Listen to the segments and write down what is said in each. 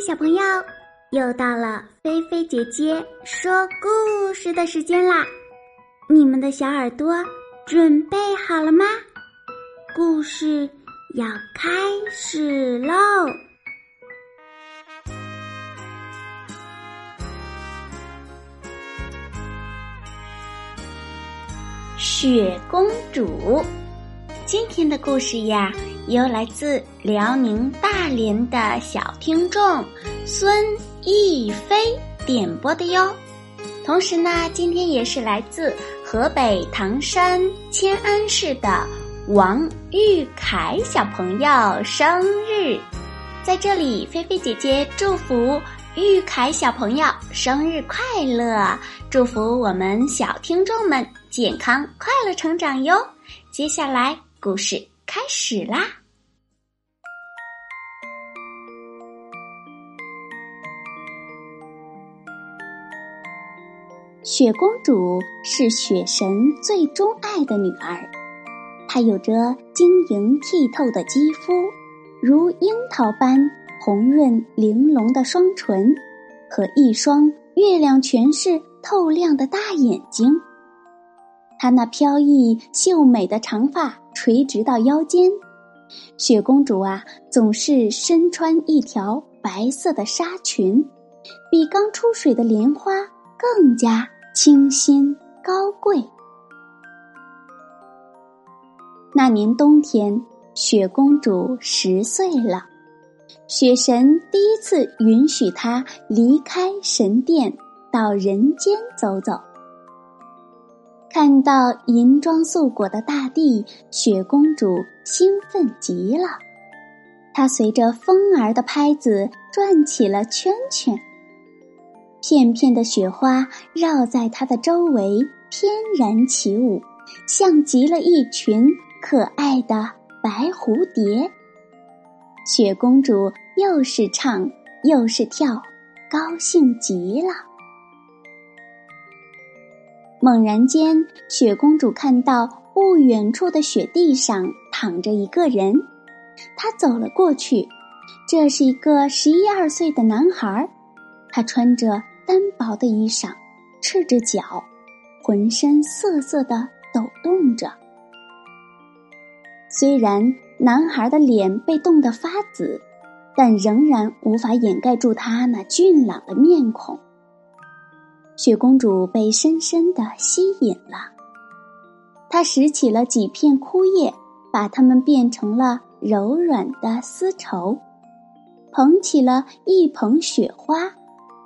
小朋友，又到了菲菲姐姐说故事的时间啦！你们的小耳朵准备好了吗？故事要开始喽！雪公主，今天的故事呀。由来自辽宁大连的小听众孙逸飞点播的哟。同时呢，今天也是来自河北唐山迁安市的王玉凯小朋友生日，在这里，菲菲姐姐祝福玉凯小朋友生日快乐，祝福我们小听众们健康快乐成长哟。接下来，故事开始啦。雪公主是雪神最钟爱的女儿，她有着晶莹剔透的肌肤，如樱桃般红润玲珑的双唇，和一双月亮全是透亮的大眼睛。她那飘逸秀美的长发垂直到腰间，雪公主啊，总是身穿一条白色的纱裙，比刚出水的莲花。更加清新高贵。那年冬天，雪公主十岁了，雪神第一次允许她离开神殿，到人间走走。看到银装素裹的大地，雪公主兴奋极了，她随着风儿的拍子转起了圈圈。片片的雪花绕在它的周围翩然起舞，像极了一群可爱的白蝴蝶。雪公主又是唱又是跳，高兴极了。猛然间，雪公主看到不远处的雪地上躺着一个人，她走了过去。这是一个十一二岁的男孩，他穿着。单薄的衣裳，赤着脚，浑身瑟瑟的抖动着。虽然男孩的脸被冻得发紫，但仍然无法掩盖住他那俊朗的面孔。雪公主被深深的吸引了，她拾起了几片枯叶，把它们变成了柔软的丝绸，捧起了一捧雪花。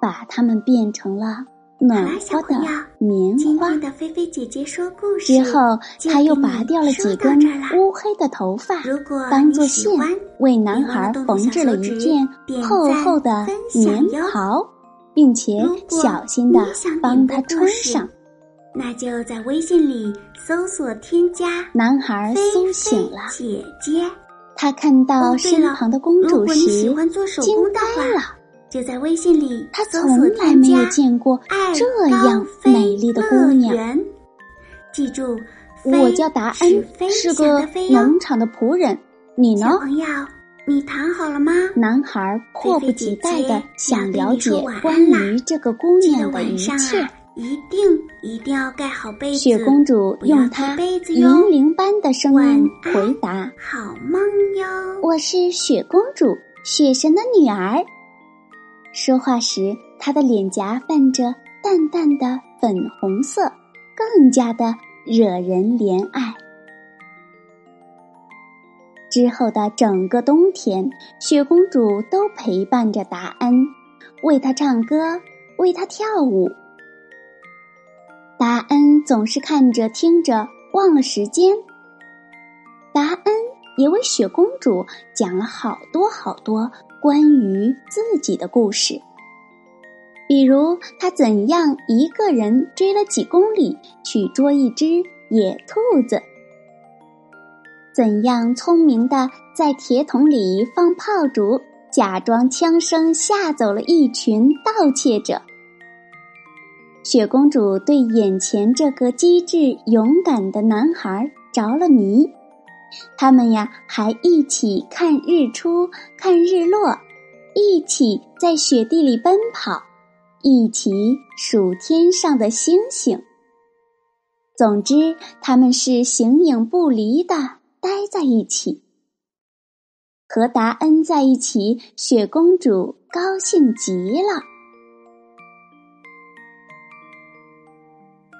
把它们变成了暖和的棉花。的菲菲姐姐说故事之后，他又拔掉了几根乌黑的头发，当做线，为男孩缝制了一件厚厚的棉袍，并且小心的帮他穿上。那就在微信里搜索添加。男孩苏醒了，姐姐，他看到身旁的公主时，惊呆了。就在微信里，他从来没有见过这样美丽的姑娘。记住，我叫达恩，是个农场的仆人。你呢？小朋友，你躺好了吗？男孩迫不及待的想了解关于这个姑娘的一切。一定一定要盖好被子。雪公主用她银铃般的声音回答：“好梦哟。”我是雪公主，雪神的女儿。说话时，她的脸颊泛着淡淡的粉红色，更加的惹人怜爱。之后的整个冬天，雪公主都陪伴着达恩，为他唱歌，为他跳舞。达恩总是看着听着，忘了时间。达恩也为雪公主讲了好多好多。关于自己的故事，比如他怎样一个人追了几公里去捉一只野兔子，怎样聪明的在铁桶里放炮竹，假装枪声吓走了一群盗窃者。雪公主对眼前这个机智勇敢的男孩着了迷。他们呀，还一起看日出，看日落，一起在雪地里奔跑，一起数天上的星星。总之，他们是形影不离的待在一起。和达恩在一起，雪公主高兴极了。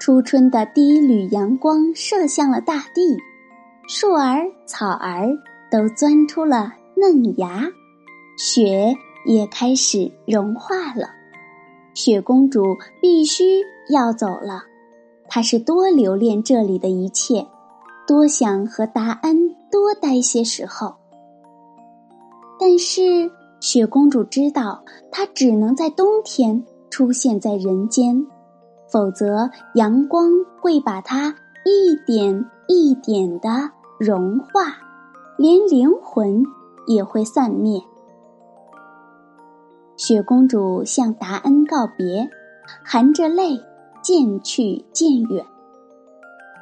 初春的第一缕阳光射向了大地，树儿、草儿都钻出了嫩芽，雪也开始融化了。雪公主必须要走了。她是多留恋这里的一切，多想和达恩多待些时候。但是雪公主知道，她只能在冬天出现在人间，否则阳光会把她一点一点的融化，连灵魂也会散灭。雪公主向达恩告别，含着泪。渐去渐远，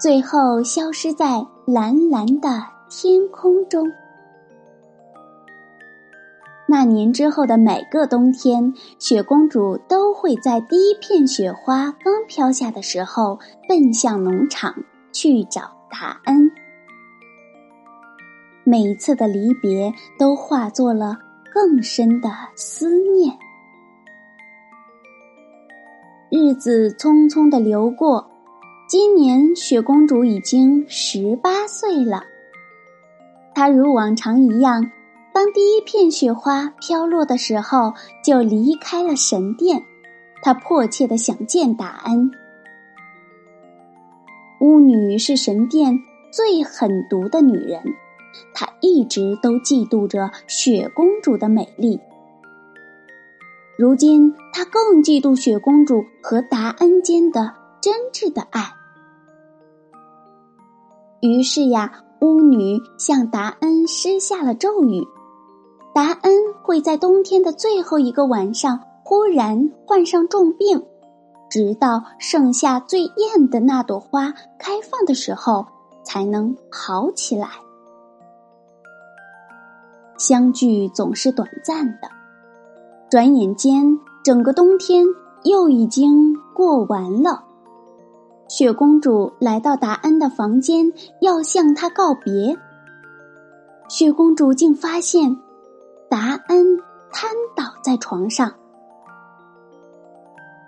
最后消失在蓝蓝的天空中。那年之后的每个冬天，雪公主都会在第一片雪花刚飘下的时候，奔向农场去找达恩。每一次的离别，都化作了更深的思念。日子匆匆的流过，今年雪公主已经十八岁了。她如往常一样，当第一片雪花飘落的时候，就离开了神殿。她迫切的想见达恩。巫女是神殿最狠毒的女人，她一直都嫉妒着雪公主的美丽。如今，他更嫉妒雪公主和达恩间的真挚的爱。于是呀，巫女向达恩施下了咒语：达恩会在冬天的最后一个晚上忽然患上重病，直到盛夏最艳的那朵花开放的时候才能好起来。相聚总是短暂的。转眼间，整个冬天又已经过完了。雪公主来到达恩的房间，要向他告别。雪公主竟发现，达恩瘫倒在床上。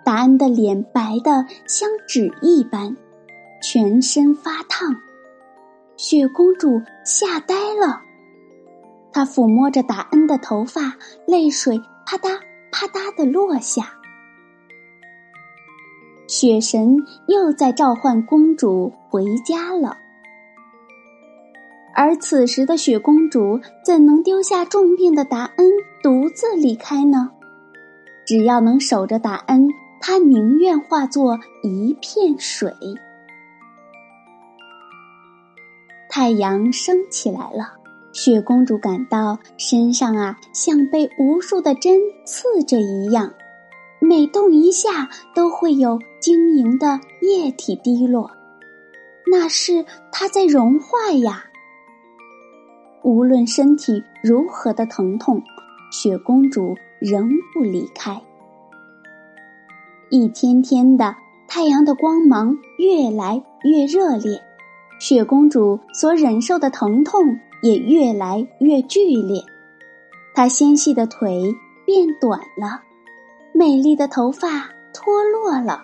达恩的脸白的像纸一般，全身发烫。雪公主吓呆了，她抚摸着达恩的头发，泪水。啪嗒啪嗒的落下，雪神又在召唤公主回家了。而此时的雪公主怎能丢下重病的达恩独自离开呢？只要能守着达恩，她宁愿化作一片水。太阳升起来了。雪公主感到身上啊，像被无数的针刺着一样，每动一下都会有晶莹的液体滴落，那是她在融化呀。无论身体如何的疼痛，雪公主仍不离开。一天天的，太阳的光芒越来越热烈，雪公主所忍受的疼痛。也越来越剧烈，她纤细的腿变短了，美丽的头发脱落了，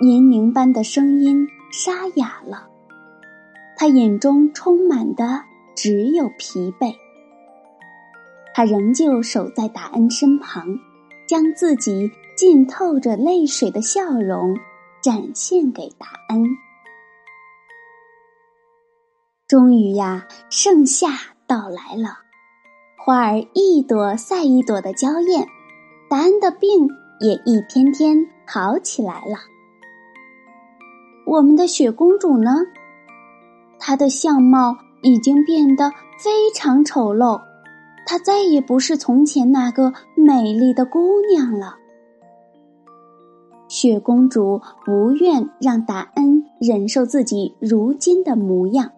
银铃般的声音沙哑了，她眼中充满的只有疲惫。她仍旧守在达恩身旁，将自己浸透着泪水的笑容展现给达恩。终于呀，盛夏到来了，花儿一朵赛一朵的娇艳，达恩的病也一天天好起来了。我们的雪公主呢？她的相貌已经变得非常丑陋，她再也不是从前那个美丽的姑娘了。雪公主不愿让达恩忍受自己如今的模样。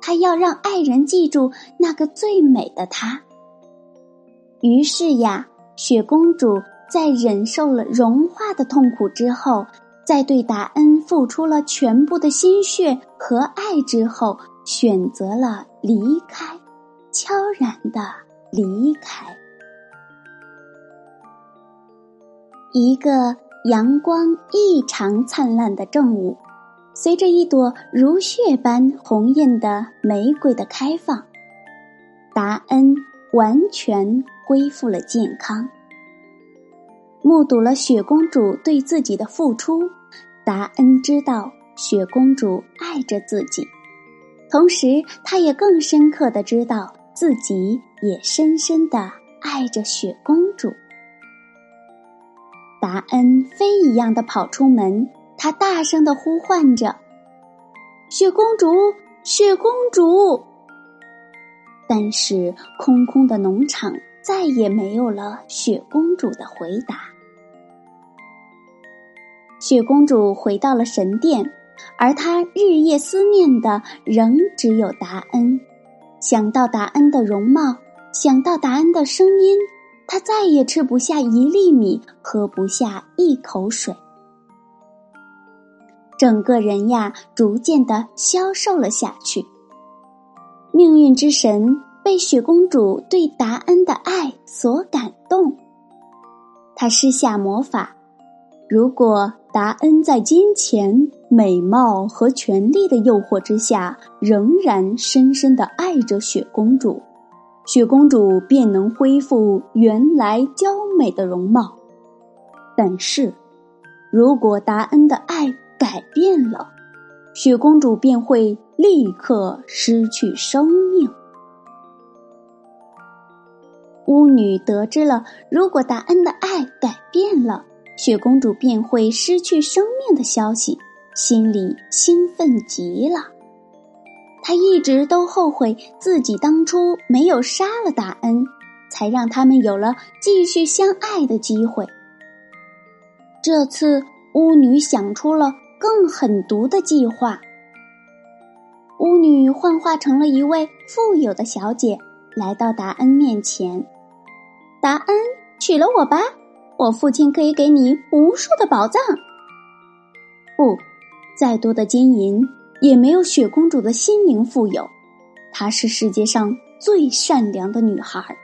她要让爱人记住那个最美的她。于是呀，雪公主在忍受了融化的痛苦之后，在对达恩付出了全部的心血和爱之后，选择了离开，悄然的离开。一个阳光异常灿烂的正午，随着一朵如血般红艳的玫瑰的开放，达恩完全恢复了健康。目睹了雪公主对自己的付出，达恩知道雪公主爱着自己，同时他也更深刻的知道自己也深深的爱着雪公主。达恩飞一样的跑出门，他大声的呼唤着：“雪公主，雪公主！”但是空空的农场再也没有了雪公主的回答。雪公主回到了神殿，而她日夜思念的仍只有达恩。想到达恩的容貌，想到达恩的声音。他再也吃不下一粒米，喝不下一口水，整个人呀，逐渐的消瘦了下去。命运之神被雪公主对达恩的爱所感动，他施下魔法：如果达恩在金钱、美貌和权力的诱惑之下，仍然深深的爱着雪公主。雪公主便能恢复原来娇美的容貌，但是，如果达恩的爱改变了，雪公主便会立刻失去生命。巫女得知了如果达恩的爱改变了，雪公主便会失去生命的消息，心里兴奋极了。他一直都后悔自己当初没有杀了达恩，才让他们有了继续相爱的机会。这次巫女想出了更狠毒的计划。巫女幻化成了一位富有的小姐，来到达恩面前。达恩，娶了我吧，我父亲可以给你无数的宝藏。不，再多的金银。也没有雪公主的心灵富有，她是世界上最善良的女孩。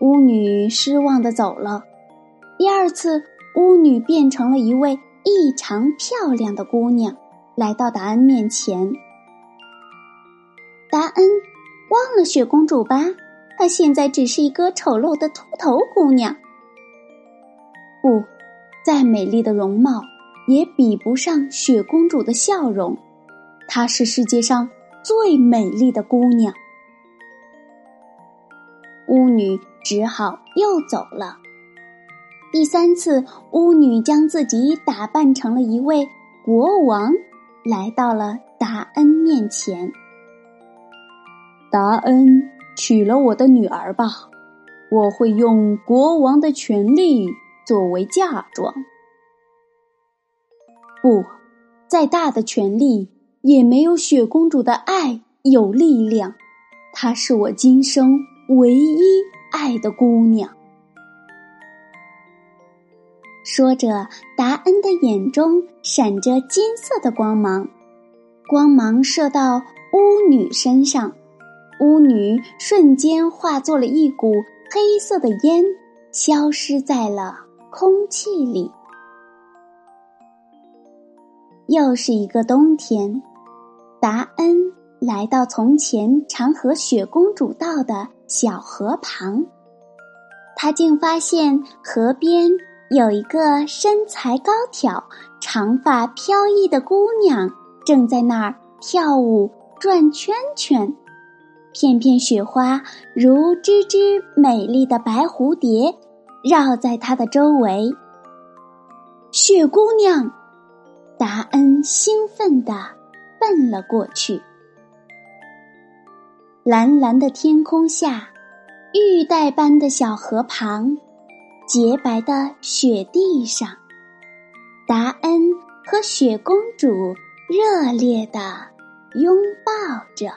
巫女失望的走了。第二次，巫女变成了一位异常漂亮的姑娘，来到达恩面前。达恩，忘了雪公主吧，她现在只是一个丑陋的秃头姑娘。不，再美丽的容貌。也比不上雪公主的笑容，她是世界上最美丽的姑娘。巫女只好又走了。第三次，巫女将自己打扮成了一位国王，来到了达恩面前。达恩，娶了我的女儿吧，我会用国王的权利作为嫁妆。不，再大的权力也没有雪公主的爱有力量。她是我今生唯一爱的姑娘。说着，达恩的眼中闪着金色的光芒，光芒射到巫女身上，巫女瞬间化作了一股黑色的烟，消失在了空气里。又是一个冬天，达恩来到从前常和雪公主到的小河旁，他竟发现河边有一个身材高挑、长发飘逸的姑娘正在那儿跳舞、转圈圈，片片雪花如只只美丽的白蝴蝶绕在她的周围。雪姑娘。达恩兴奋地奔了过去。蓝蓝的天空下，玉带般的小河旁，洁白的雪地上，达恩和雪公主热烈地拥抱着。